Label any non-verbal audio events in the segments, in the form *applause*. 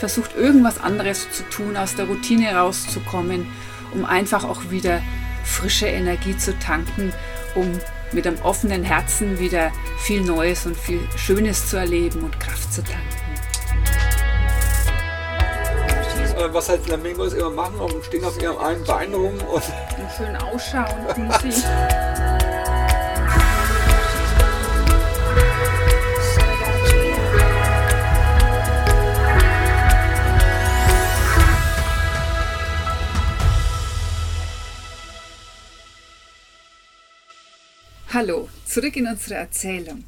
versucht irgendwas anderes zu tun, aus der Routine rauszukommen, um einfach auch wieder frische Energie zu tanken, um mit einem offenen Herzen wieder viel Neues und viel Schönes zu erleben und Kraft zu tanken. Äh, was halt Flamingos immer machen und stehen auf ihrem einen Bein rum und, und schön ausschauen *laughs* Hallo, zurück in unsere Erzählung.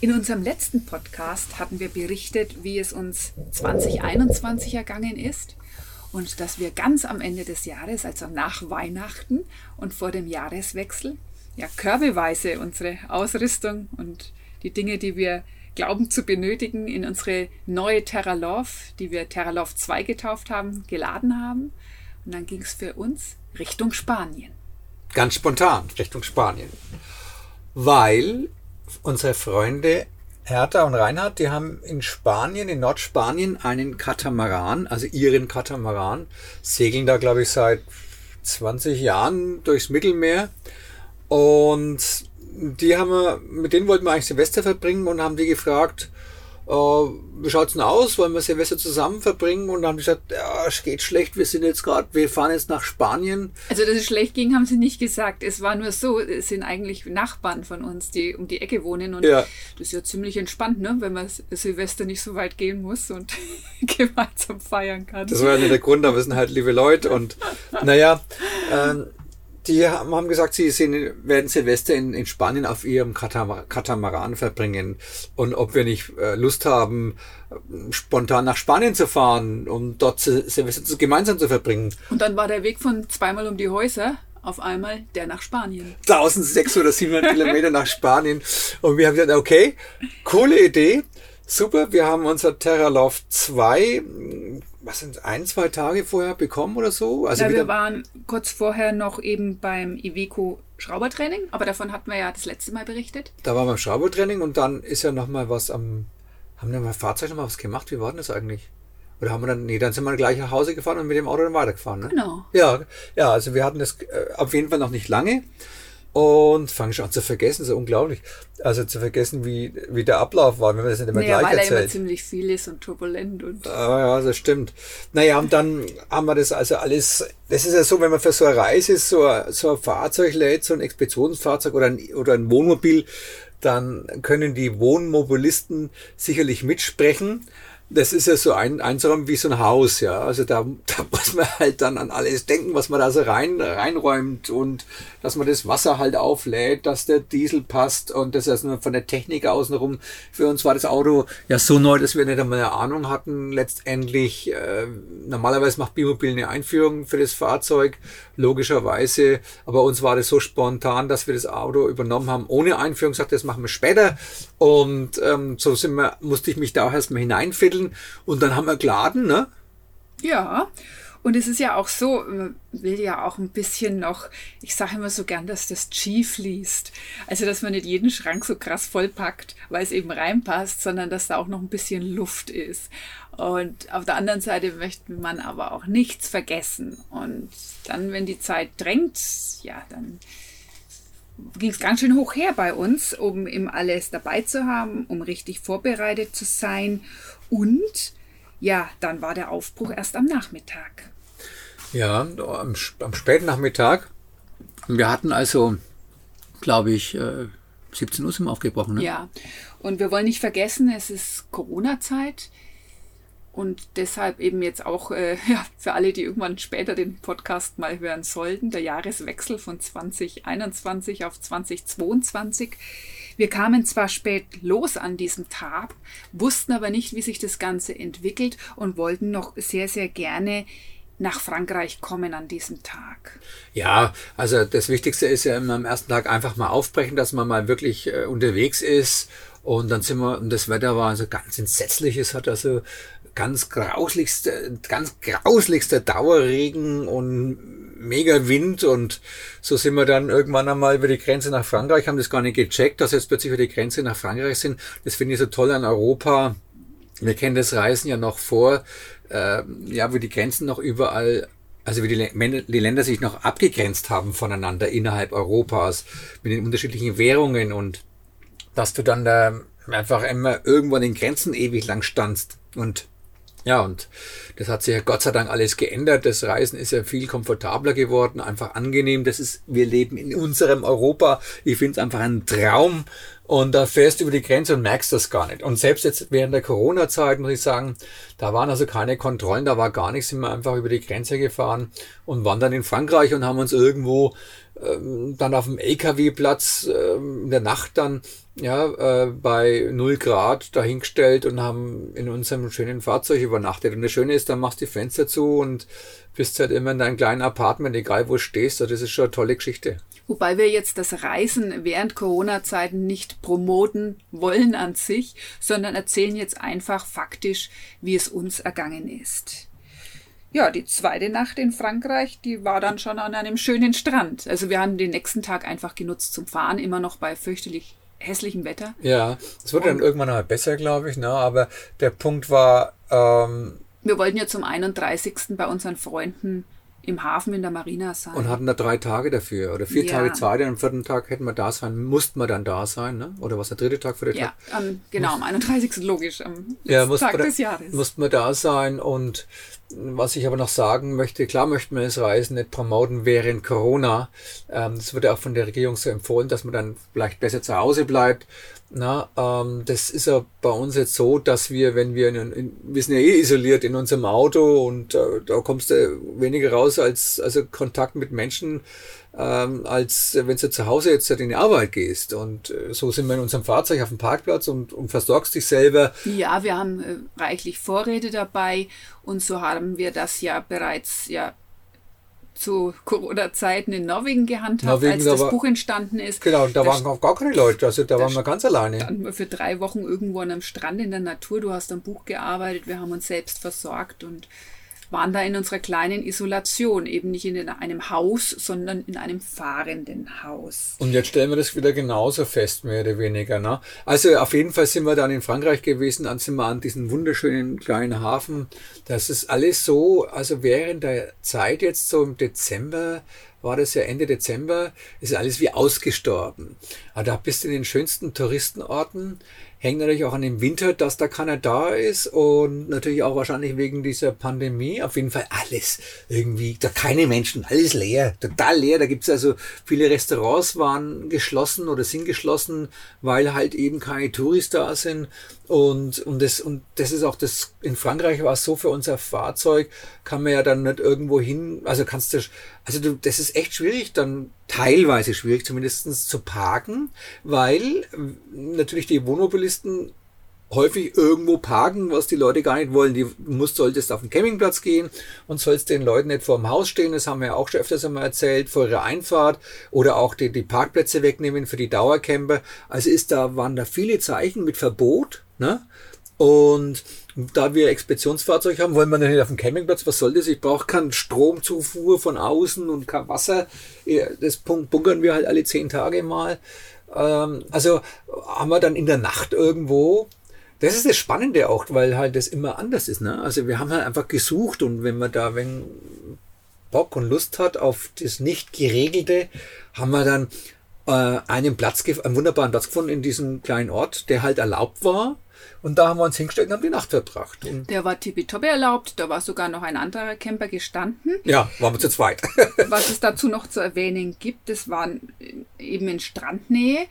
In unserem letzten Podcast hatten wir berichtet, wie es uns 2021 ergangen ist und dass wir ganz am Ende des Jahres, also nach Weihnachten und vor dem Jahreswechsel, ja körbeweise unsere Ausrüstung und die Dinge, die wir glauben zu benötigen, in unsere neue Terra Love, die wir Terra Love 2 getauft haben, geladen haben. Und dann ging es für uns Richtung Spanien. Ganz spontan Richtung Spanien weil unsere Freunde Hertha und Reinhard, die haben in Spanien, in Nordspanien, einen Katamaran, also ihren Katamaran, segeln da, glaube ich, seit 20 Jahren durchs Mittelmeer. Und die haben wir, mit denen wollten wir eigentlich Silvester verbringen und haben die gefragt, äh, wie schaut's denn aus? Wollen wir Silvester zusammen verbringen? Und dann haben die gesagt, ja, es geht schlecht, wir sind jetzt gerade, wir fahren jetzt nach Spanien. Also, dass es schlecht ging, haben sie nicht gesagt. Es war nur so, es sind eigentlich Nachbarn von uns, die um die Ecke wohnen. Und ja. das ist ja ziemlich entspannt, ne? wenn man Silvester nicht so weit gehen muss und *laughs* gemeinsam feiern kann. Das war ja nicht der Grund, aber wir sind halt liebe Leute und naja, ähm, die haben gesagt, sie sind, werden Silvester in, in Spanien auf ihrem Katamaran verbringen und ob wir nicht äh, Lust haben, spontan nach Spanien zu fahren, um dort Silvester gemeinsam zu verbringen. Und dann war der Weg von zweimal um die Häuser auf einmal der nach Spanien. 1600 oder 700 Kilometer nach Spanien. Und wir haben gesagt, okay, coole Idee. Super, wir haben unser Terra Love 2 was sind ein, zwei Tage vorher bekommen oder so? Also ja, wir waren kurz vorher noch eben beim Iveco Schraubertraining, aber davon hatten wir ja das letzte Mal berichtet. Da waren wir beim Schraubertraining und dann ist ja noch mal was am, haben wir beim Fahrzeug noch mal was gemacht? Wie war denn das eigentlich? Oder haben wir dann, nee, dann sind wir gleich nach Hause gefahren und mit dem Auto dann weitergefahren, ne? Genau. Ja, ja, also wir hatten das äh, auf jeden Fall noch nicht lange. Und fange schon an zu vergessen, so unglaublich. Also zu vergessen, wie, wie der Ablauf war, wenn man das nicht immer naja, gleich weil erzählt. Weil er immer ziemlich viel ist und turbulent und. Ah, ja, das stimmt. Naja, und dann haben wir das also alles, das ist ja so, wenn man für so eine Reise so ein, so ein Fahrzeug lädt, so ein Expeditionsfahrzeug oder ein, oder ein Wohnmobil, dann können die Wohnmobilisten sicherlich mitsprechen das ist ja so ein, einzuräumen wie so ein Haus, ja. Also da, da muss man halt dann an alles denken, was man da so rein, reinräumt und dass man das Wasser halt auflädt, dass der Diesel passt und das ist nur von der Technik außenrum. Für uns war das Auto ja so neu, dass wir nicht einmal eine Ahnung hatten. Letztendlich, äh, normalerweise macht Bimobil eine Einführung für das Fahrzeug, logischerweise. Aber uns war das so spontan, dass wir das Auto übernommen haben ohne Einführung, sagt, das machen wir später. Und ähm, so sind wir, musste ich mich da auch erstmal Artikeln und dann haben wir geladen, ne? Ja. Und es ist ja auch so, man will ja auch ein bisschen noch, ich sage immer so gern, dass das G fließt. Also, dass man nicht jeden Schrank so krass vollpackt, weil es eben reinpasst, sondern dass da auch noch ein bisschen Luft ist. Und auf der anderen Seite möchte man aber auch nichts vergessen. Und dann, wenn die Zeit drängt, ja, dann ging es ganz schön hoch her bei uns, um eben alles dabei zu haben, um richtig vorbereitet zu sein. Und ja, dann war der Aufbruch erst am Nachmittag. Ja, am, am späten Nachmittag. Wir hatten also, glaube ich, 17 äh, Uhr sind wir aufgebrochen. Ne? Ja, und wir wollen nicht vergessen, es ist Corona-Zeit. Und deshalb eben jetzt auch äh, *laughs* ja, für alle, die irgendwann später den Podcast mal hören sollten, der Jahreswechsel von 2021 auf 2022. Wir kamen zwar spät los an diesem Tag, wussten aber nicht, wie sich das Ganze entwickelt und wollten noch sehr, sehr gerne nach Frankreich kommen an diesem Tag? Ja, also das Wichtigste ist ja immer am ersten Tag einfach mal aufbrechen, dass man mal wirklich äh, unterwegs ist. Und dann sind wir, und das Wetter war also ganz entsetzlich. Es hat also ganz grauslichste, ganz grauslichster Dauerregen und mega Wind und so sind wir dann irgendwann einmal über die Grenze nach Frankreich, haben das gar nicht gecheckt, dass jetzt plötzlich über die Grenze nach Frankreich sind. Das finde ich so toll an Europa wir kennen das Reisen ja noch vor, äh, ja, wo die Grenzen noch überall also wie die, die, Länder sich noch abgegrenzt haben voneinander innerhalb Europas mit den unterschiedlichen Währungen und dass du dann da einfach immer irgendwo an den Grenzen ewig lang standst und ja, und das hat sich ja Gott sei Dank alles geändert. Das Reisen ist ja viel komfortabler geworden, einfach angenehm. Das ist, wir leben in unserem Europa. Ich finde es einfach ein Traum. Und da fährst du über die Grenze und merkst das gar nicht. Und selbst jetzt während der Corona-Zeit muss ich sagen, da waren also keine Kontrollen, da war gar nichts, sind wir einfach über die Grenze gefahren und waren dann in Frankreich und haben uns irgendwo ähm, dann auf dem LKW-Platz ähm, in der Nacht dann ja, äh, bei null Grad dahingestellt und haben in unserem schönen Fahrzeug übernachtet. Und das Schöne ist, dann machst du die Fenster zu und bist halt immer in deinem kleinen Apartment, egal wo du stehst. Das ist schon eine tolle Geschichte. Wobei wir jetzt das Reisen während Corona-Zeiten nicht promoten wollen an sich, sondern erzählen jetzt einfach faktisch, wie es uns ergangen ist. Ja, die zweite Nacht in Frankreich, die war dann schon an einem schönen Strand. Also wir haben den nächsten Tag einfach genutzt zum Fahren, immer noch bei fürchterlich hässlichem Wetter. Ja, es wurde Und dann irgendwann mal besser, glaube ich, ne? aber der Punkt war... Ähm, wir wollten ja zum 31. bei unseren Freunden im Hafen in der Marina sein. Und hatten da drei Tage dafür oder vier ja. Tage Zeit. Am vierten Tag hätten wir da sein, mussten wir dann da sein, ne? Oder was der dritte Tag für den ja, Tag? Ja, genau, am 31. logisch, am ja, Tag des Jahres. Mussten wir da sein und was ich aber noch sagen möchte, klar möchten wir das Reisen nicht promoten während Corona. Ähm, das wird auch von der Regierung so empfohlen, dass man dann vielleicht besser zu Hause bleibt. Na, ähm, das ist ja bei uns jetzt so, dass wir, wenn wir, in, in, wir sind ja eh isoliert in unserem Auto und äh, da kommst du weniger raus als also Kontakt mit Menschen, ähm, als wenn du zu Hause jetzt in die Arbeit gehst. Und äh, so sind wir in unserem Fahrzeug auf dem Parkplatz und, und versorgst dich selber. Ja, wir haben äh, reichlich Vorräte dabei und so haben wir das ja bereits ja zu Corona-Zeiten in Norwegen gehandhabt, Norwegen, als das war, Buch entstanden ist. Genau, da, da waren auch gar keine Leute, also da, da waren wir ganz alleine. Dann für drei Wochen irgendwo an einem Strand in der Natur. Du hast am Buch gearbeitet, wir haben uns selbst versorgt und waren da in unserer kleinen Isolation, eben nicht in einem Haus, sondern in einem fahrenden Haus. Und jetzt stellen wir das wieder genauso fest, mehr oder weniger. Ne? Also auf jeden Fall sind wir dann in Frankreich gewesen, dann sind wir an diesem wunderschönen kleinen Hafen. Das ist alles so, also während der Zeit jetzt so im Dezember, war das ja Ende Dezember, ist alles wie ausgestorben. Aber da bist du in den schönsten Touristenorten, hängt natürlich auch an dem Winter, dass da keiner da ist und natürlich auch wahrscheinlich wegen dieser Pandemie. Auf jeden Fall alles irgendwie, da keine Menschen, alles leer, total leer. Da gibt's also viele Restaurants waren geschlossen oder sind geschlossen, weil halt eben keine Touris da sind. Und, und, das, und das ist auch das, in Frankreich war es so für unser Fahrzeug, kann man ja dann nicht irgendwo hin, also kannst du, also du, das ist echt schwierig, dann teilweise schwierig zumindestens zu parken, weil natürlich die Wohnmobilisten häufig irgendwo parken, was die Leute gar nicht wollen. Die musst, solltest auf den Campingplatz gehen und sollst den Leuten nicht vor dem Haus stehen. Das haben wir ja auch schon öfters einmal erzählt, vor ihrer Einfahrt oder auch die, die Parkplätze wegnehmen für die Dauercamper. Also ist da, waren da viele Zeichen mit Verbot, ne? Und da wir Expeditionsfahrzeug haben, wollen wir nicht auf dem Campingplatz. Was soll das? Ich brauche keinen Stromzufuhr von außen und kein Wasser. Das bunkern wir halt alle zehn Tage mal. Ähm, also haben wir dann in der Nacht irgendwo das ist das Spannende auch, weil halt das immer anders ist. Ne? Also wir haben halt einfach gesucht und wenn man da wenn Bock und Lust hat auf das nicht geregelte, haben wir dann äh, einen Platz, einen wunderbaren Platz gefunden in diesem kleinen Ort, der halt erlaubt war. Und da haben wir uns hingestellt und haben die Nacht verbracht. Und der war tippitoppi erlaubt, da war sogar noch ein anderer Camper gestanden. Ja, waren wir zu zweit. *laughs* Was es dazu noch zu erwähnen gibt, das waren eben in Strandnähe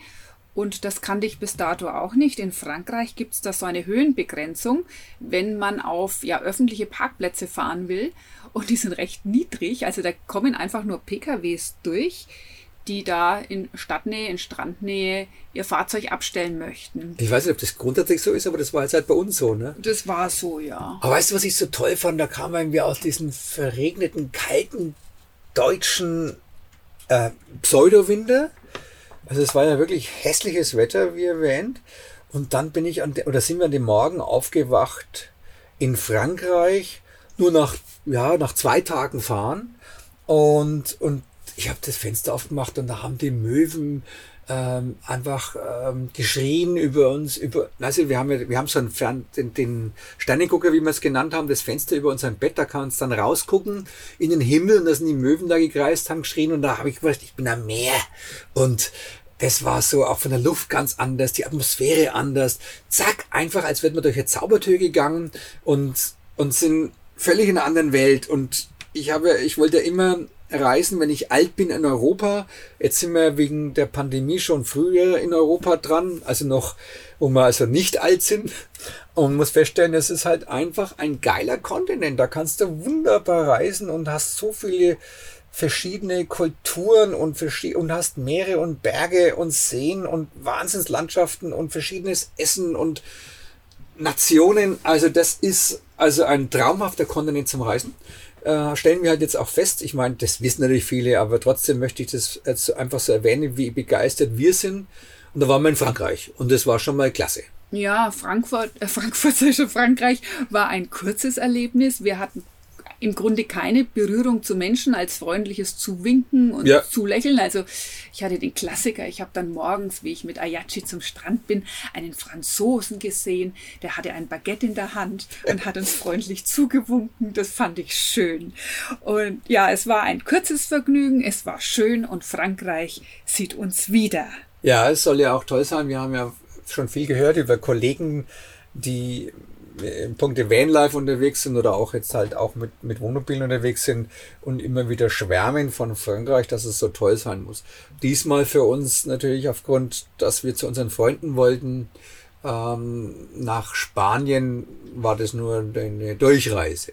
und das kannte ich bis dato auch nicht. In Frankreich gibt es da so eine Höhenbegrenzung, wenn man auf ja, öffentliche Parkplätze fahren will. Und die sind recht niedrig. Also da kommen einfach nur PKWs durch, die da in Stadtnähe, in Strandnähe ihr Fahrzeug abstellen möchten. Ich weiß nicht, ob das grundsätzlich so ist, aber das war jetzt halt bei uns so, ne? Das war so, ja. Aber weißt du, was ich so toll fand? Da kamen wir aus diesen verregneten, kalten deutschen äh, Pseudowinter also es war ja wirklich hässliches Wetter, wie erwähnt. Und dann bin ich an, oder sind wir an dem Morgen aufgewacht in Frankreich, nur nach, ja, nach zwei Tagen fahren. Und, und ich habe das Fenster aufgemacht und da haben die Möwen ähm, einfach ähm, geschrien über uns, über, also wir haben ja, wir haben so einen Fern, den, den Sternengucker, wie wir es genannt haben, das Fenster über unserem Bett, da kann uns dann rausgucken in den Himmel und da sind die Möwen da gekreist, haben geschrien und da habe ich gewusst, ich bin am Meer und das war so auch von der Luft ganz anders, die Atmosphäre anders. Zack, einfach, als wäre man durch eine Zaubertür gegangen und, und sind völlig in einer anderen Welt. Und ich habe, ich wollte immer reisen, wenn ich alt bin in Europa. Jetzt sind wir wegen der Pandemie schon früher in Europa dran, also noch, wo wir also nicht alt sind. Und muss feststellen, es ist halt einfach ein geiler Kontinent. Da kannst du wunderbar reisen und hast so viele verschiedene Kulturen und, und hast Meere und Berge und Seen und Wahnsinnslandschaften und verschiedenes Essen und Nationen. Also das ist also ein traumhafter Kontinent zum Reisen äh, stellen wir halt jetzt auch fest, ich meine, das wissen natürlich viele, aber trotzdem möchte ich das jetzt einfach so erwähnen, wie begeistert wir sind. Und da waren wir in Frankreich und das war schon mal klasse. Ja, Frankfurt, äh, Frankfurt, *laughs* Frankreich war ein kurzes Erlebnis. Wir hatten im Grunde keine Berührung zu Menschen als freundliches Zuwinken und ja. Zulächeln. Also ich hatte den Klassiker, ich habe dann morgens, wie ich mit Ayachi zum Strand bin, einen Franzosen gesehen, der hatte ein Baguette in der Hand und hat uns freundlich zugewunken. Das fand ich schön. Und ja, es war ein kurzes Vergnügen, es war schön und Frankreich sieht uns wieder. Ja, es soll ja auch toll sein. Wir haben ja schon viel gehört über Kollegen, die im Punkte Vanlife unterwegs sind oder auch jetzt halt auch mit, mit Wohnmobilen unterwegs sind und immer wieder schwärmen von Frankreich, dass es so toll sein muss. Diesmal für uns natürlich aufgrund, dass wir zu unseren Freunden wollten, ähm, nach Spanien war das nur eine Durchreise.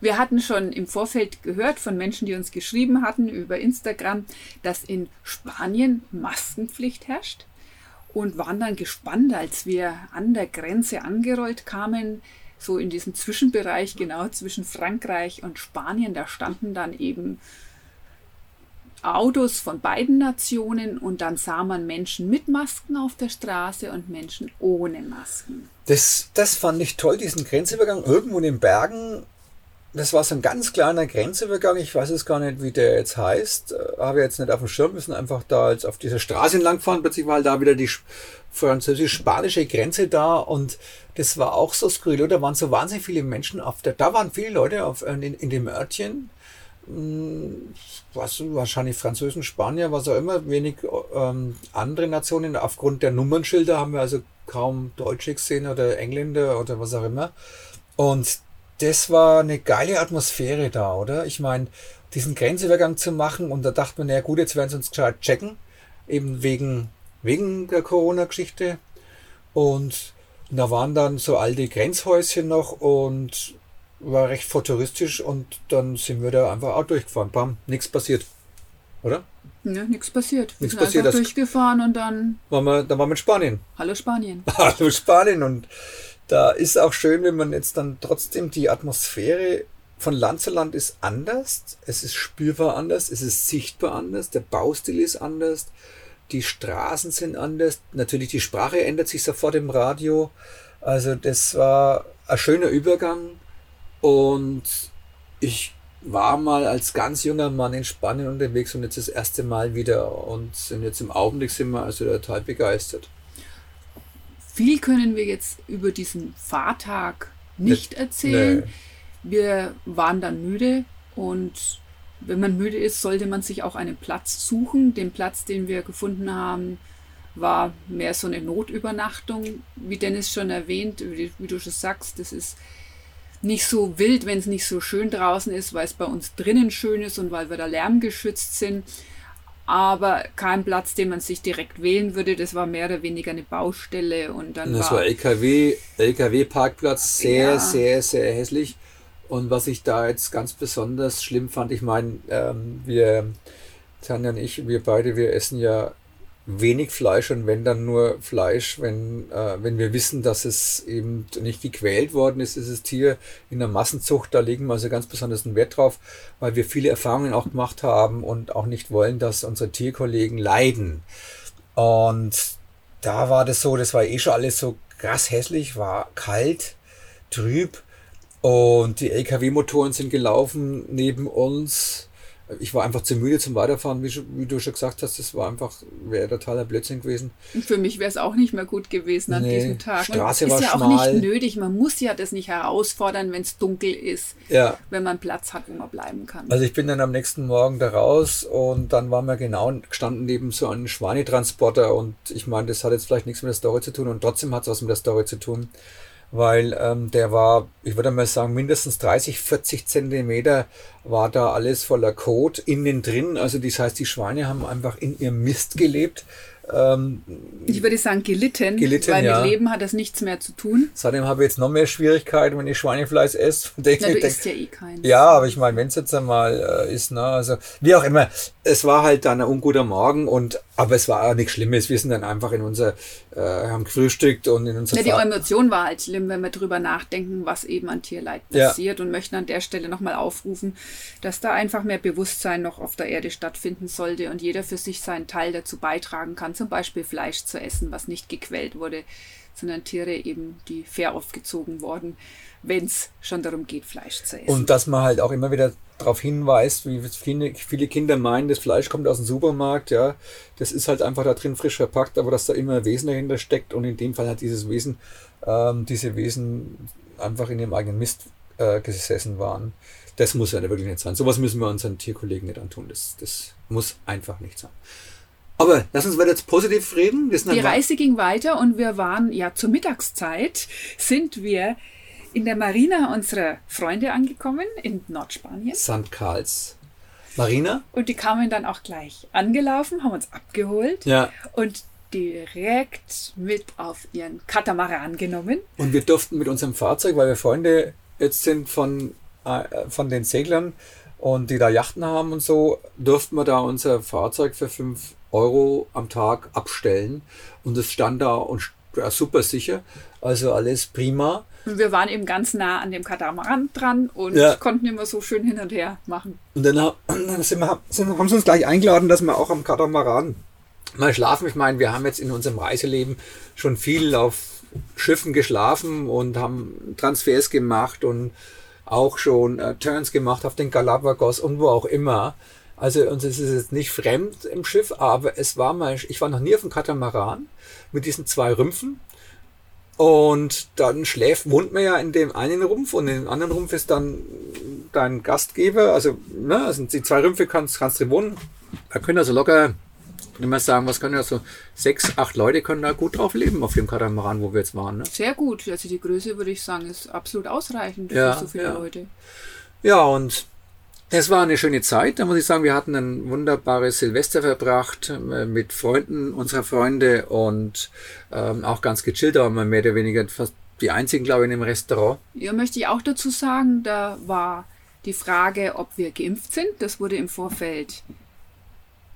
Wir hatten schon im Vorfeld gehört von Menschen, die uns geschrieben hatten über Instagram, dass in Spanien Maskenpflicht herrscht und waren dann gespannt, als wir an der Grenze angerollt kamen, so in diesem Zwischenbereich, genau zwischen Frankreich und Spanien. Da standen dann eben Autos von beiden Nationen und dann sah man Menschen mit Masken auf der Straße und Menschen ohne Masken. Das, das fand ich toll, diesen Grenzübergang irgendwo in den Bergen das war so ein ganz kleiner Grenzübergang. Ich weiß es gar nicht, wie der jetzt heißt. Äh, habe jetzt nicht auf dem Schirm, müssen einfach da jetzt auf dieser Straße entlangfahren. Plötzlich war halt da wieder die französisch-spanische Grenze da und das war auch so skurril. Da waren so wahnsinnig viele Menschen auf der, da waren viele Leute auf, in, in dem Örtchen. Hm, was, wahrscheinlich Franzosen, Spanier, was auch immer, wenig ähm, andere Nationen. Aufgrund der Nummernschilder haben wir also kaum Deutsche gesehen oder Engländer oder was auch immer. Und das war eine geile Atmosphäre da, oder? Ich meine, diesen Grenzübergang zu machen und da dachte man, ja gut, jetzt werden sie uns gescheit checken, eben wegen, wegen der Corona-Geschichte. Und da waren dann so alte Grenzhäuschen noch und war recht futuristisch und dann sind wir da einfach auch durchgefahren. Bam, nichts passiert. Oder? Ja, nichts passiert. Nichts passiert. Einfach durchgefahren und dann. Waren wir, dann waren wir in Spanien. Hallo Spanien. *laughs* Hallo Spanien und da ist auch schön, wenn man jetzt dann trotzdem die Atmosphäre von Land zu Land ist anders. Es ist spürbar anders, es ist sichtbar anders, der Baustil ist anders, die Straßen sind anders. Natürlich die Sprache ändert sich sofort im Radio. Also das war ein schöner Übergang und ich war mal als ganz junger Mann in Spanien unterwegs und jetzt das erste Mal wieder und sind jetzt im Augenblick sind wir also total begeistert. Viel können wir jetzt über diesen Fahrtag nicht erzählen. Nee. Wir waren dann müde und wenn man müde ist, sollte man sich auch einen Platz suchen. Den Platz, den wir gefunden haben, war mehr so eine Notübernachtung, wie Dennis schon erwähnt, wie, wie du schon sagst, das ist nicht so wild, wenn es nicht so schön draußen ist, weil es bei uns drinnen schön ist und weil wir da lärmgeschützt sind aber kein Platz, den man sich direkt wählen würde. Das war mehr oder weniger eine Baustelle und dann das war, war LKW, LKW-Parkplatz, sehr, ja. sehr, sehr hässlich. Und was ich da jetzt ganz besonders schlimm fand, ich meine, ähm, wir, Tanja und ich, wir beide, wir essen ja wenig Fleisch und wenn dann nur Fleisch, wenn, äh, wenn wir wissen, dass es eben nicht gequält worden ist, ist das Tier in der Massenzucht, da legen wir also ganz besonders einen Wert drauf, weil wir viele Erfahrungen auch gemacht haben und auch nicht wollen, dass unsere Tierkollegen leiden. Und da war das so, das war eh schon alles so krass hässlich, war kalt, trüb und die LKW-Motoren sind gelaufen neben uns ich war einfach zu müde zum Weiterfahren, wie, wie du schon gesagt hast, das war einfach, wäre totaler Blödsinn gewesen. Und für mich wäre es auch nicht mehr gut gewesen an nee, diesem Tag. Straße Und war ist ja schmal. auch nicht nötig, man muss ja das nicht herausfordern, wenn es dunkel ist, ja. wenn man Platz hat, wo man bleiben kann. Also ich bin dann am nächsten Morgen da raus und dann waren wir genau gestanden neben so einem Schweinetransporter und ich meine, das hat jetzt vielleicht nichts mit der Story zu tun und trotzdem hat es was mit der Story zu tun weil ähm, der war, ich würde mal sagen, mindestens 30, 40 Zentimeter war da alles voller Kot innen drin. Also das heißt, die Schweine haben einfach in ihrem Mist gelebt. Ähm, ich würde sagen gelitten, gelitten weil ja. mit Leben hat das nichts mehr zu tun. Seitdem habe ich jetzt noch mehr Schwierigkeiten, wenn ich Schweinefleisch esse. *laughs* Na, du isst ja eh keins. Ja, aber ich meine, wenn es jetzt einmal äh, ist, ne, also wie auch immer, es war halt dann ein unguter Morgen und aber es war auch nichts Schlimmes. Wir sind dann einfach in unser, äh, haben gefrühstückt und in unser ja, Die Emotion war halt schlimm, wenn wir drüber nachdenken, was eben an Tierleid passiert ja. und möchten an der Stelle nochmal aufrufen, dass da einfach mehr Bewusstsein noch auf der Erde stattfinden sollte und jeder für sich seinen Teil dazu beitragen kann, zum Beispiel Fleisch zu essen, was nicht gequält wurde, sondern Tiere eben, die fair aufgezogen wurden, wenn es schon darum geht, Fleisch zu essen. Und dass man halt auch immer wieder darauf hinweist, wie viele, viele Kinder meinen, das Fleisch kommt aus dem Supermarkt, ja, das ist halt einfach da drin frisch verpackt, aber dass da immer ein Wesen dahinter steckt und in dem Fall hat dieses Wesen, ähm, diese Wesen einfach in ihrem eigenen Mist äh, gesessen waren. Das muss ja wirklich nicht sein. Sowas müssen wir unseren Tierkollegen nicht antun. Das, das muss einfach nicht sein. Aber lass uns weiter jetzt positiv reden. Die Reise ging weiter und wir waren ja zur Mittagszeit sind wir in der Marina unserer Freunde angekommen in Nordspanien. St. Karls. Marina. Und die kamen dann auch gleich angelaufen, haben uns abgeholt. Ja. Und direkt mit auf ihren Katamaran genommen. Und wir durften mit unserem Fahrzeug, weil wir Freunde jetzt sind von, äh, von den Seglern und die da Yachten haben und so, durften wir da unser Fahrzeug für 5 Euro am Tag abstellen. Und es stand da und ja, super sicher. Also alles prima. Wir waren eben ganz nah an dem Katamaran dran und Ja. konnten immer so schön hin und her machen. Und dann, *clears throat* dann sind wir, sind, haben sie uns gleich eingeladen, dass wir auch am Katamaran mal schlafen. Ich meine, wir haben jetzt in unserem Reiseleben schon viel auf Schiffen geschlafen und haben Transfers gemacht und auch schon äh, Turns gemacht auf den Galapagos und wo auch immer. Also uns ist es jetzt nicht fremd im Schiff, aber es war mal, ich war noch nie auf dem Katamaran mit diesen zwei Rümpfen. Und dann schläft, wohnt man ja in dem einen Rumpf und in dem anderen Rumpf ist dann dein Gastgeber. Also, ne, also die zwei Rümpfe kannst, kannst drin wohnen. Da können also locker, wenn wir sagen, was können ja so sechs, acht Leute können da gut drauf leben auf dem Katamaran, wo wir jetzt waren. Ne? Sehr gut. Also die Größe würde ich sagen, ist absolut ausreichend Ja, für so viele ja. Leute. Ja, und es war eine schöne Zeit. Da muss ich sagen, wir hatten ein wunderbares Silvester verbracht äh, mit Freunden unserer Freunde und ähm, auch ganz gechillt, aber mehr oder weniger fast die einzigen, glaube ich, in dem Restaurant. Ja, möchte ich auch dazu sagen, da war die Frage, ob wir geimpft sind. Das wurde im Vorfeld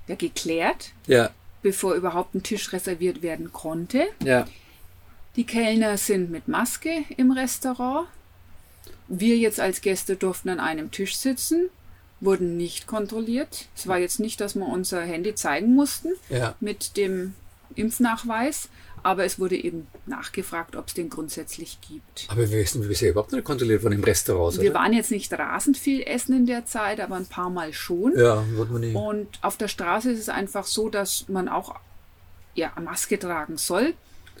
ja geklärt, Ja, bevor überhaupt ein Tisch reserviert werden konnte. ja. Die Kellner sind mit Maske im Restaurant. Wir jetzt als Gäste durften an einem Tisch sitzen, wurden nicht kontrolliert. Es war jetzt nicht, dass wir unser Handy zeigen mussten Ja. mit dem Impfnachweis, aber es wurde eben nachgefragt, ob es den grundsätzlich gibt. Aber wir wissen bisher überhaupt nicht kontrolliert von dem Restaurant. Wir oder? waren jetzt nicht rasend viel essen in der Zeit, aber ein paar Mal schon. Ja, wird man nicht. Und auf der Straße ist es einfach so, dass man auch ja, Maske tragen soll.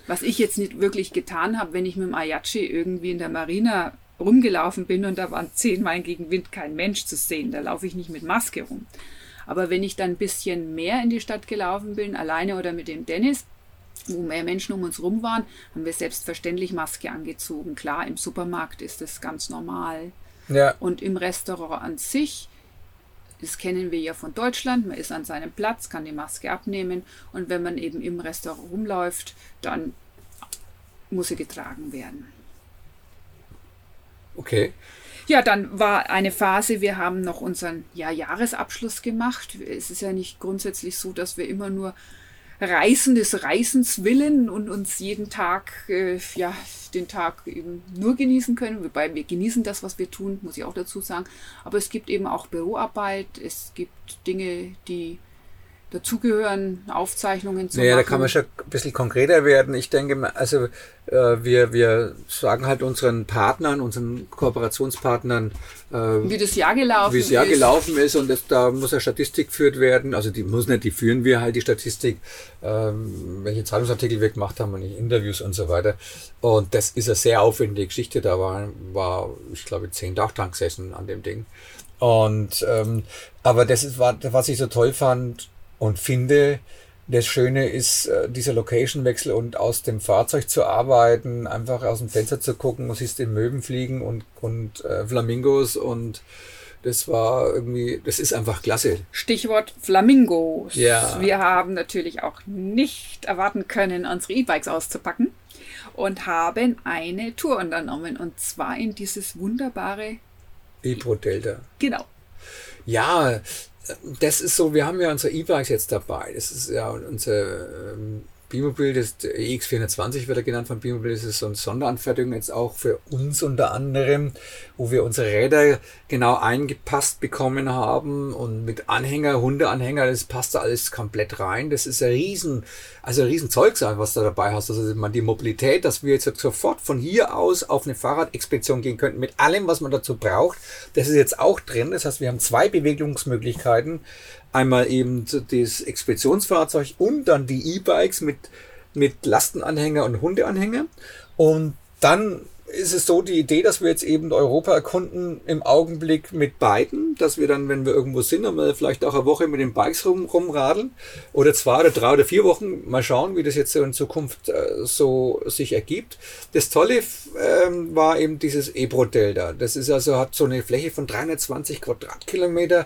Was ich jetzt nicht wirklich getan habe, wenn ich mit dem Ayachi irgendwie in der Marina rumgelaufen bin und da waren zehn Meilen gegen Wind kein Mensch zu sehen. Da laufe ich nicht mit Maske rum. Aber wenn ich dann ein bisschen mehr in die Stadt gelaufen bin, alleine oder mit dem Dennis, wo mehr Menschen um uns rum waren, haben wir selbstverständlich Maske angezogen. Klar, im Supermarkt ist das ganz normal. Ja, Und im Restaurant an sich, das kennen wir ja von Deutschland, man ist an seinem Platz, kann die Maske abnehmen und wenn man eben im Restaurant rumläuft, dann muss sie getragen werden. Okay. Ja, dann war eine Phase, wir haben noch unseren ja, Jahresabschluss gemacht. Es ist ja nicht grundsätzlich so, dass wir immer nur Reisen des Reisens willen und uns jeden Tag, äh, ja, den Tag eben nur genießen können. Wobei wir genießen das, was wir tun, muss ich auch dazu sagen. Aber es gibt eben auch Büroarbeit, es gibt Dinge, die dazugehören, Aufzeichnungen zu naja, machen. Ja, da kann man schon ein bisschen konkreter werden. Ich denke, also äh, wir, wir sagen halt unseren Partnern, unseren Kooperationspartnern, äh, wie das Jahr gelaufen wie das Jahr ist. gelaufen ist und das, da muss eine Statistik geführt werden. Also die muss nicht, die führen wir halt die Statistik, ähm, welche Zeitungsartikel wir gemacht haben und Interviews und so weiter. Und das ist eine sehr aufwendige Geschichte. Da war, war ich glaube, zehn Tage dran gesessen an dem Ding. Und ähm, aber das ist, was ich so toll fand, und finde, das Schöne ist äh, dieser Location-Wechsel und aus dem Fahrzeug zu arbeiten, einfach aus dem Fenster zu gucken, was ist den Möwen fliegen und, und äh, Flamingos und das war irgendwie, das ist einfach klasse. Stichwort Flamingos. Ja. Wir haben natürlich auch nicht erwarten können, unsere E-Bikes auszupacken und haben eine Tour unternommen und zwar in dieses wunderbare Ebro Delta. Genau. Ja, das ist so, wir haben ja unsere E-Bikes jetzt dabei. Das ist ja unser ähm, Bimobil, das EX420 wird er genannt von Bimobil, das ist so eine Sonderanfertigung jetzt auch für uns unter anderem, wo wir unsere Räder genau eingepasst bekommen haben und mit Anhänger, Hundeanhänger, das passt da alles komplett rein. Das ist ein riesen, also ein riesen Zeug sein, was du dabei hast. Also man die Mobilität, dass wir jetzt sofort von hier aus auf eine Fahrradexpedition gehen könnten mit allem, was man dazu braucht. Das ist jetzt auch drin. Das heißt, wir haben zwei Bewegungsmöglichkeiten Einmal eben das Expeditionsfahrzeug und dann die E-Bikes mit, mit Lastenanhänger und Hundeanhänger. Und dann ist es so die Idee, dass wir jetzt eben Europa erkunden im Augenblick mit beiden, dass wir dann, wenn wir irgendwo sind, dann vielleicht auch eine Woche mit den Bikes rum, rumradeln oder zwei oder drei oder vier Wochen mal schauen, wie das jetzt in Zukunft äh, so sich ergibt. Das Tolle ähm, war eben dieses Ebro Delta. Das ist also hat so eine Fläche von 320 Quadratkilometer,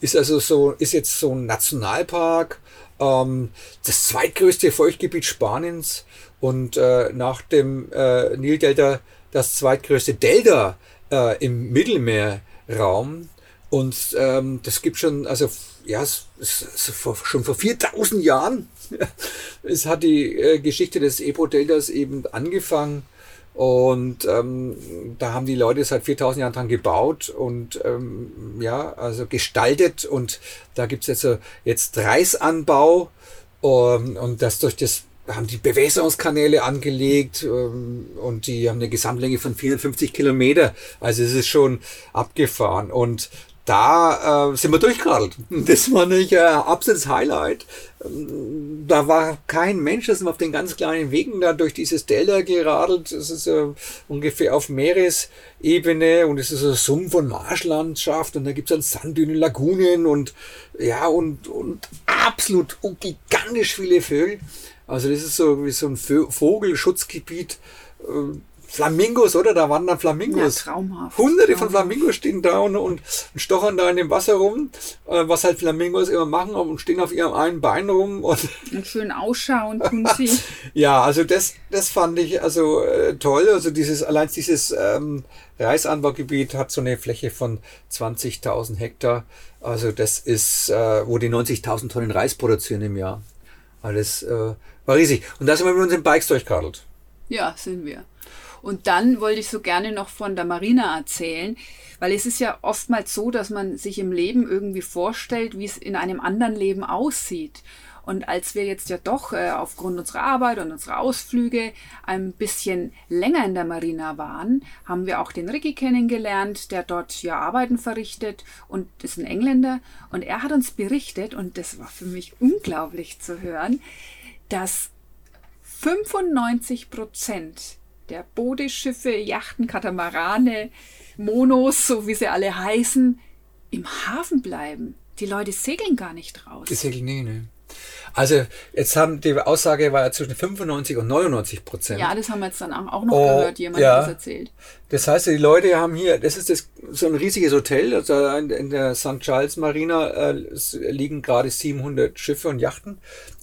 ist also so ist jetzt so ein Nationalpark, ähm, das zweitgrößte Feuchtgebiet Spaniens und äh, nach dem äh, Nildelta das zweitgrößte Delta äh, im Mittelmeerraum. Und ähm, das gibt schon, also ja, es, es, vor, schon vor 4000 Jahren *laughs* es hat die äh, Geschichte des Ebro-Deltas eben angefangen. Und ähm, da haben die Leute seit 4000 Jahren dran gebaut und ähm, ja, also gestaltet. Und da gibt's jetzt, äh, jetzt Reisanbau. Um, und das durch das haben die Bewässerungskanäle angelegt ähm, und die haben eine Gesamtlänge von 450 Kilometer. Also es ist schon abgefahren. Und da äh, sind wir durchgeradelt. Das war nicht äh, absolutes Highlight. Ähm, da war kein Mensch, da sind wir auf den ganz kleinen Wegen da durch dieses Delta geradelt. Das ist äh, ungefähr auf Meeresebene und es ist ein Sumpf- und Marschlandschaft und da gibt es dann Sanddünen, Lagunen und ja und, und absolut und gigantisch viele Vögel. Also das ist so wie so ein Vogelschutzgebiet. Flamingos, oder? Da wandern Flamingos. Ja, traumhaft. Hunderte von Flamingos stehen da und, und, stochern da in dem Wasser rum, äh, was halt Flamingos immer machen und stehen auf ihrem einen Bein rum. Und, *laughs* und schön ausschauen tun sie. *laughs* ja, also das, das fand ich also äh, toll. Also dieses, allein dieses ähm, Reisanbaugebiet hat so eine Fläche von 20.000 Hektar. Also das ist, äh, wo die 90.000 Tonnen Reis produzieren im Jahr. Alles äh, war riesig. Und da sind wir mit unseren Bikes durchgeradelt. Ja, sind wir. Und dann wollte ich so gerne noch von der Marina erzählen, weil es ist ja oftmals so, dass man sich im Leben irgendwie vorstellt, wie es in einem anderen Leben aussieht. Und als wir jetzt ja doch äh, aufgrund unserer Arbeit und unserer Ausflüge ein bisschen länger in der Marina waren, haben wir auch den Ricky kennengelernt, der dort ja Arbeiten verrichtet und ist ein Engländer. Und er hat uns berichtet, und das war für mich unglaublich zu hören, dass 95 Prozent der Bodeschiffe, Yachten, Katamarane, Monos, so wie sie alle heißen, im Hafen bleiben. Die Leute segeln gar nicht raus. Die segeln nie, ne? Also jetzt haben die Aussage war ja zwischen 95 und 99 Prozent. Ja, das haben wir jetzt dann auch noch oh, gehört, jemand ja. das erzählt. Das heißt, die Leute haben hier, das ist das, so ein riesiges Hotel, also in der St. Charles Marina äh, liegen gerade 700 Schiffe und Yachten.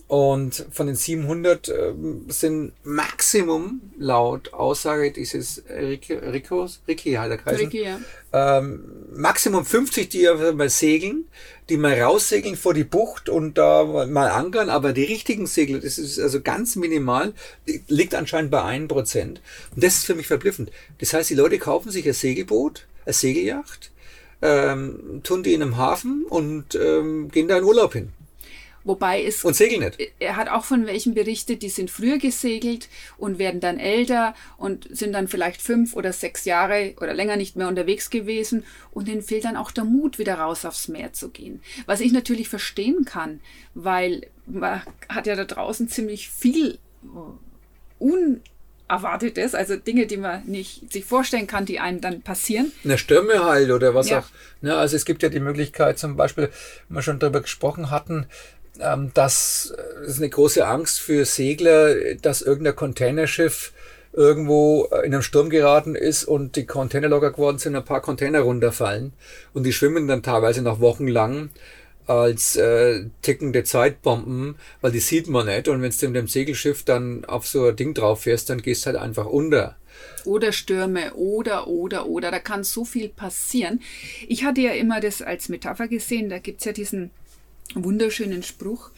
Und von den 700 äh, sind Maximum laut Aussage dieses Ricky, Ricos, Ricky hat er geheißen, Ricky, ja. ähm, Maximum 50, die mal segeln, die mal raussegeln vor die Bucht und da mal ankern, aber die richtigen Segler, das ist also ganz minimal, liegt anscheinend bei 1%. Und das ist für mich verblüffend. Das heißt, die Leute kaufen sich ein Segelboot, eine Segelyacht, ähm, tun die in einem Hafen und ähm, gehen da in Urlaub hin. Wobei es. Und segeln nicht. Er hat auch von welchen berichtet, die sind früher gesegelt und werden dann älter und sind dann vielleicht fünf oder sechs Jahre oder länger nicht mehr unterwegs gewesen und denen fehlt dann auch der Mut, wieder raus aufs Meer zu gehen. Was ich natürlich verstehen kann, weil man hat ja da draußen ziemlich viel un Erwartetes, also Dinge, die man nicht sich vorstellen kann, die einem dann passieren. Eine Stürme halt oder was ja. auch. Ne, also es gibt ja die Möglichkeit, zum Beispiel, wir schon darüber gesprochen hatten, ähm, dass äh, es eine große Angst für Segler, dass irgendein Containerschiff irgendwo äh, in einem Sturm geraten ist und die Container locker geworden sind, ein paar Container runterfallen und die schwimmen dann teilweise noch wochenlang als äh, tickende Zeitbomben, weil die sieht man nicht und wenn du mit dem Segelschiff dann auf so ein Ding drauf fährst, dann gehst du halt einfach unter. Oder Stürme, oder, oder, oder, da kann so viel passieren. Ich hatte ja immer das als Metapher gesehen, da gibt's ja diesen wunderschönen Spruch,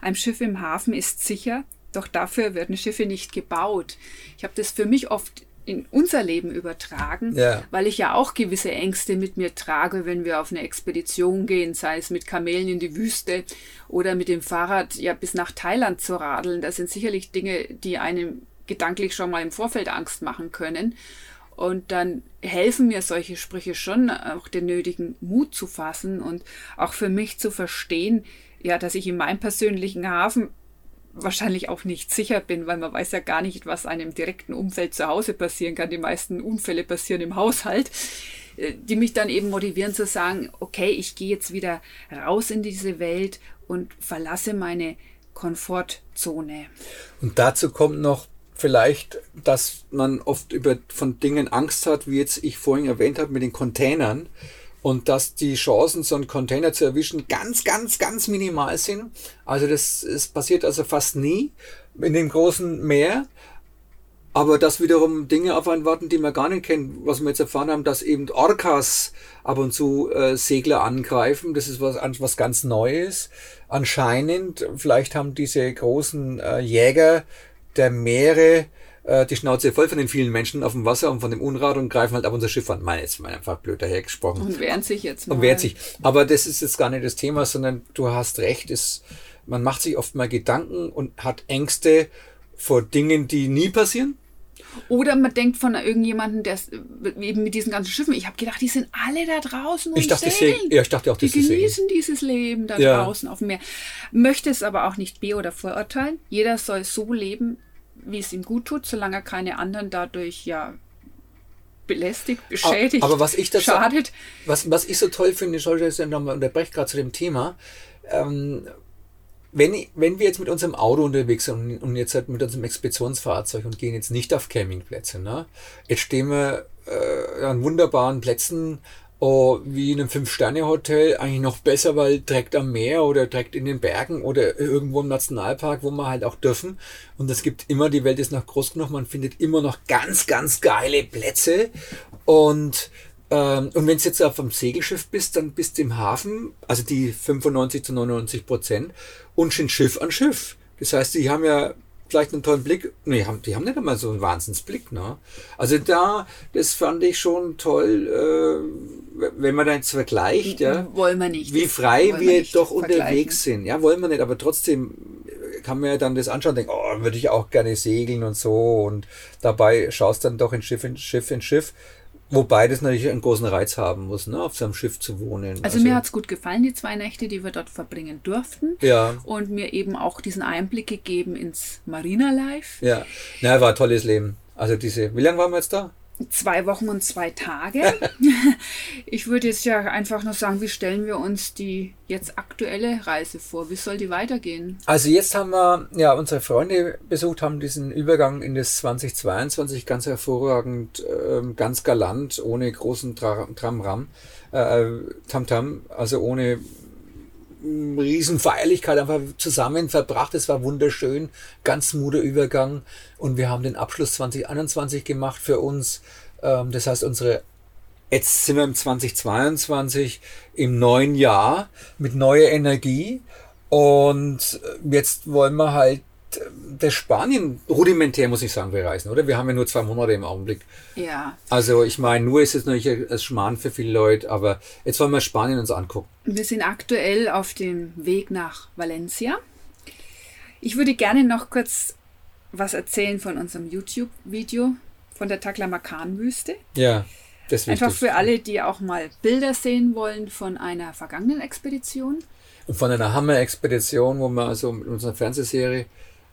ein Schiff im Hafen ist sicher, doch dafür werden Schiffe nicht gebaut. Ich habe das für mich oft in unser Leben übertragen, ja. weil ich ja auch gewisse Ängste mit mir trage, wenn wir auf eine Expedition gehen, sei es mit Kamelen in die Wüste oder mit dem Fahrrad ja bis nach Thailand zu radeln. Das sind sicherlich Dinge, die einem gedanklich schon mal im Vorfeld Angst machen können. Und dann helfen mir solche Sprüche schon, auch den nötigen Mut zu fassen und auch für mich zu verstehen, ja, dass ich in meinem persönlichen Hafen wahrscheinlich auch nicht sicher bin, weil man weiß ja gar nicht, was einem direkten Umfeld zu Hause passieren kann. Die meisten Unfälle passieren im *laughs* Haushalt, äh, die mich dann eben motivieren zu sagen, okay, ich gehe jetzt wieder raus in diese Welt und verlasse meine Komfortzone. Und dazu kommt noch vielleicht, dass man oft über von Dingen Angst hat, wie jetzt ich vorhin erwähnt habe mit den Containern und dass die Chancen, so einen Container zu erwischen, ganz, ganz, ganz minimal sind. Also das, das passiert also fast nie in dem großen Meer. Aber dass wiederum Dinge auf einen warten, die man gar nicht kennt, was wir jetzt erfahren haben, dass eben Orcas ab und zu äh, Segler angreifen, das ist was, was ganz Neues. Anscheinend, vielleicht haben diese großen äh, Jäger der Meere äh, die Schnauze voll von den vielen Menschen auf dem Wasser und von dem Unrat und greifen halt ab unser Schiff an. Meine jetzt mal einfach blöd dahergesprochen. Und wehren sich jetzt mal. Und wehren sich. Aber das ist jetzt gar nicht das Thema, sondern du hast recht, ist, man macht sich oft mal Gedanken und hat Ängste vor Dingen, die nie passieren. Oder man denkt von irgendjemandem, der eben mit diesen ganzen Schiffen, ich habe gedacht, die sind alle da draußen und ich dachte, segeln. ja, ich dachte auch, die genießen dieses Leben da ja. draußen auf dem Meer. Möchte es aber auch nicht be- oder vorurteilen. Jeder soll so leben, wie es ihm gut tut, solange er keine anderen dadurch ja belästigt, beschädigt, aber was ich das schadet. Was, was ich so toll finde, ich das ja nochmal unterbreche gerade zu dem Thema, ähm, wenn, wenn wir jetzt mit unserem Auto unterwegs sind und jetzt halt mit unserem Expeditionsfahrzeug und gehen jetzt nicht auf Campingplätze, ne? jetzt stehen wir äh, an wunderbaren Plätzen oh, wie in einem Fünf-Sterne-Hotel eigentlich noch besser, weil direkt am Meer oder direkt in den Bergen oder irgendwo im Nationalpark, wo wir halt auch dürfen. Und es gibt immer, die Welt ist noch groß genug, man findet immer noch ganz, ganz geile Plätze. Und ähm, und wenn du jetzt auf einem Segelschiff bist, dann bist du im Hafen, also die 95 zu 99 Prozent, und schon Schiff an Schiff. Das heißt, die haben ja vielleicht einen tollen Blick. Nee, haben, die haben nicht einmal so einen Wahnsinnsblick, ne? Also da, das fand ich schon toll, äh, wenn man da jetzt vergleicht, ja. Wollen wir nicht. Wie frei wir, wir doch unterwegs sind. Ja, wollen wir nicht, aber trotzdem kann man ja dann das anschauen und denken, oh, würde ich auch gerne segeln und so. Und dabei schaust dann doch in Schiff in Schiff in Schiff. Wobei das natürlich einen großen Reiz haben muss, ne, auf seinem Schiff zu wohnen. Also, also mir hat's gut gefallen, die zwei Nächte, die wir dort verbringen durften. Ja. Und mir eben auch diesen Einblick gegeben ins Marina Life. Ja, na, war ein tolles Leben. Also diese, wie lange waren wir jetzt da? Zwei Wochen und zwei Tage. *laughs* ich würde jetzt ja einfach nur sagen, wie stellen wir uns die jetzt aktuelle Reise vor? Wie soll die weitergehen? Also jetzt haben wir ja unsere Freunde besucht, haben diesen Übergang in das 2022 ganz hervorragend, äh, ganz galant, ohne großen Tramram, äh, Tamtam, also ohne Riesenfeierlichkeit einfach zusammen verbracht. Es war wunderschön, ganz smoother Übergang. Und wir haben den Abschluss 2021 gemacht für uns. Ähm, das heißt, unsere Jetzt sind wir im 2022 im neuen Jahr mit neuer Energie und jetzt wollen wir halt das Spanien rudimentär, muss ich sagen, bereisen, oder? Wir haben ja nur zwei Monate im Augenblick. Ja. Also ich meine, nur ist es natürlich ein Schmarrn für viele Leute, aber jetzt wollen wir Spanien uns angucken. Wir sind aktuell auf dem Weg nach Valencia. Ich würde gerne noch kurz was erzählen von unserem YouTube-Video von der Taklamakan-Wüste. Ja, das Einfach wichtig. für alle, die auch mal Bilder sehen wollen von einer vergangenen Expedition. Und von einer Hammer-Expedition, wo wir also mit unserer Fernsehserie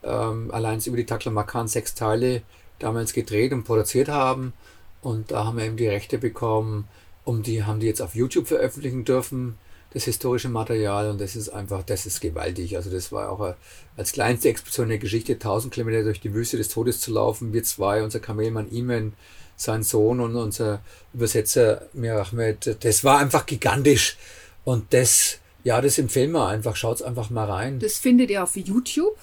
ähm, allein über die Taklamakan sechs Teile damals gedreht und produziert haben. Und da haben wir eben die Rechte bekommen, um die haben die jetzt auf YouTube veröffentlichen dürfen, das historische Material. Und das ist einfach, das ist gewaltig. Also das war auch eine, als kleinste Expedition der Geschichte, 1000 Kilometer durch die Wüste des Todes zu laufen. Wir zwei, unser Kamelmann Iman, sein Sohn und unser Übersetzer Mir Ahmed. Das war einfach gigantisch. Und das ja, das empfehlen wir einfach. Schaut's einfach mal rein. Das findet ihr auf YouTube.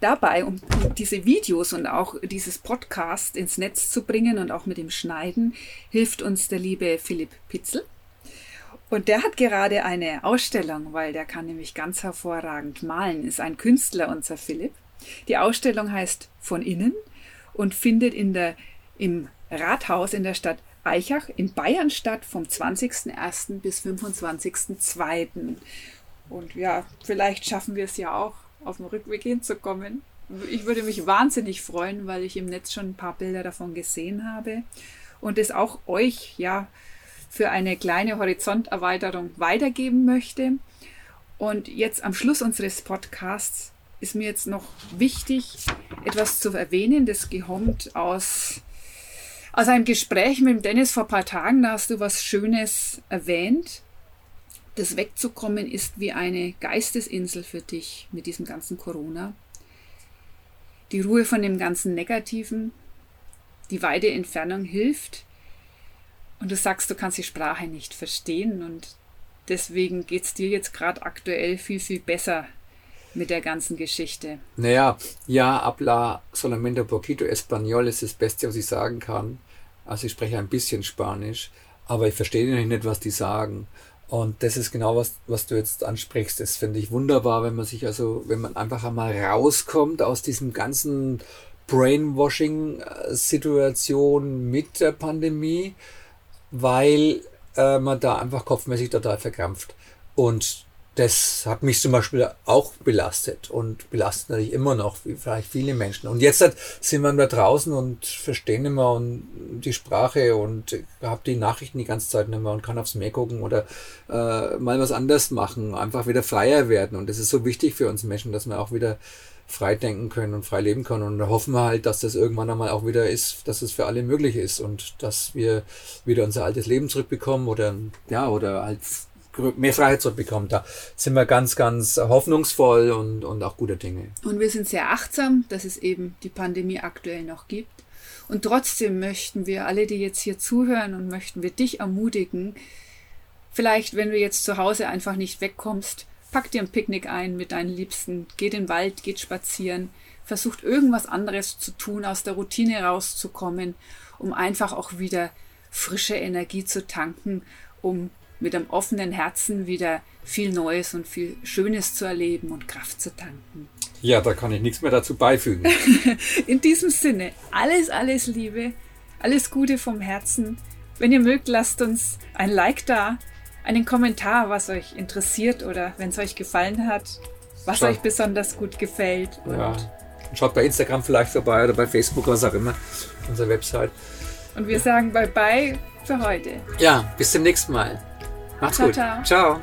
Dabei, um, diese Videos und auch dieses Podcast ins Netz zu bringen und auch mit dem Schneiden, hilft uns der liebe Philipp Pitzel. Und der hat gerade eine Ausstellung, weil der kann nämlich ganz hervorragend malen, ist ein Künstler, unser Philipp. Die Ausstellung heißt Von innen und findet in der, im Rathaus in der Stadt Eichach in Bayern statt vom 20.01. bis 25.02. Und ja, vielleicht schaffen wir es ja auch, auf dem Rückweg hinzukommen. Ich würde mich wahnsinnig freuen, weil ich im Netz schon ein paar Bilder davon gesehen habe und es auch euch ja für eine kleine Horizonterweiterung weitergeben möchte. Und jetzt am Schluss unseres Podcasts ist mir jetzt noch wichtig, etwas zu erwähnen, das kommt aus aus einem Gespräch mit dem Dennis vor ein paar Tagen, da hast du was Schönes erwähnt. Das Wegzukommen ist wie eine Geistesinsel für dich mit diesem ganzen Corona. Die Ruhe von dem ganzen Negativen, die weite Entfernung hilft. Und du sagst, du kannst die Sprache nicht verstehen und deswegen geht es dir jetzt gerade aktuell viel, viel besser mit der ganzen Geschichte. Naja, ja, habla solamente poquito español ist das Beste, was ich sagen kann. Also ich spreche ein bisschen Spanisch, aber ich verstehe nicht, was die sagen. Und das ist genau was, was du jetzt ansprichst. Das finde ich wunderbar, wenn man sich also, wenn man einfach einmal rauskommt aus diesem ganzen Brainwashing-Situation mit der Pandemie, weil äh, man da einfach kopfmäßig total verkrampft. Und das hat mich zum Beispiel auch belastet und belastet natürlich immer noch, wie vielleicht viele Menschen. Und jetzt sind wir da draußen und verstehen immer und die Sprache und habe die Nachrichten die ganze Zeit nicht mehr und kann aufs Meer gucken oder äh, mal was anders machen, einfach wieder freier werden. Und das ist so wichtig für uns Menschen, dass wir auch wieder frei denken können und frei leben können. Und da hoffen wir halt, dass das irgendwann einmal auch wieder ist, dass es für alle möglich ist und dass wir wieder unser altes Leben zurückbekommen oder ja, oder halt mehr Freiheit zurückbekommen. Da sind wir ganz, ganz hoffnungsvoll und, und auch gute Dinge. Und wir sind sehr achtsam, dass es eben die Pandemie aktuell noch gibt. Und trotzdem möchten wir alle, die jetzt hier zuhören und möchten wir dich ermutigen, vielleicht, wenn du jetzt zu Hause einfach nicht wegkommst, pack dir ein Picknick ein mit deinen Liebsten, geht in den Wald, geht spazieren, versucht irgendwas anderes zu tun, aus der Routine rauszukommen, um einfach auch wieder frische Energie zu tanken, um mit einem offenen Herzen wieder viel Neues und viel Schönes zu erleben und Kraft zu tanken. Ja, da kann ich nichts mehr dazu beifügen. *laughs* In diesem Sinne, alles, alles Liebe, alles Gute vom Herzen. Wenn ihr mögt, lasst uns ein Like da, einen Kommentar, was euch interessiert oder wenn es euch gefallen hat, was Schau. euch besonders gut gefällt. Und ja. Schaut bei Instagram vielleicht vorbei oder bei Facebook, was auch immer, unsere Website. Und wir sagen Bye-bye für heute. Ja, bis zum nächsten Mal. Macht's ciao, gut. Ciao. ciao.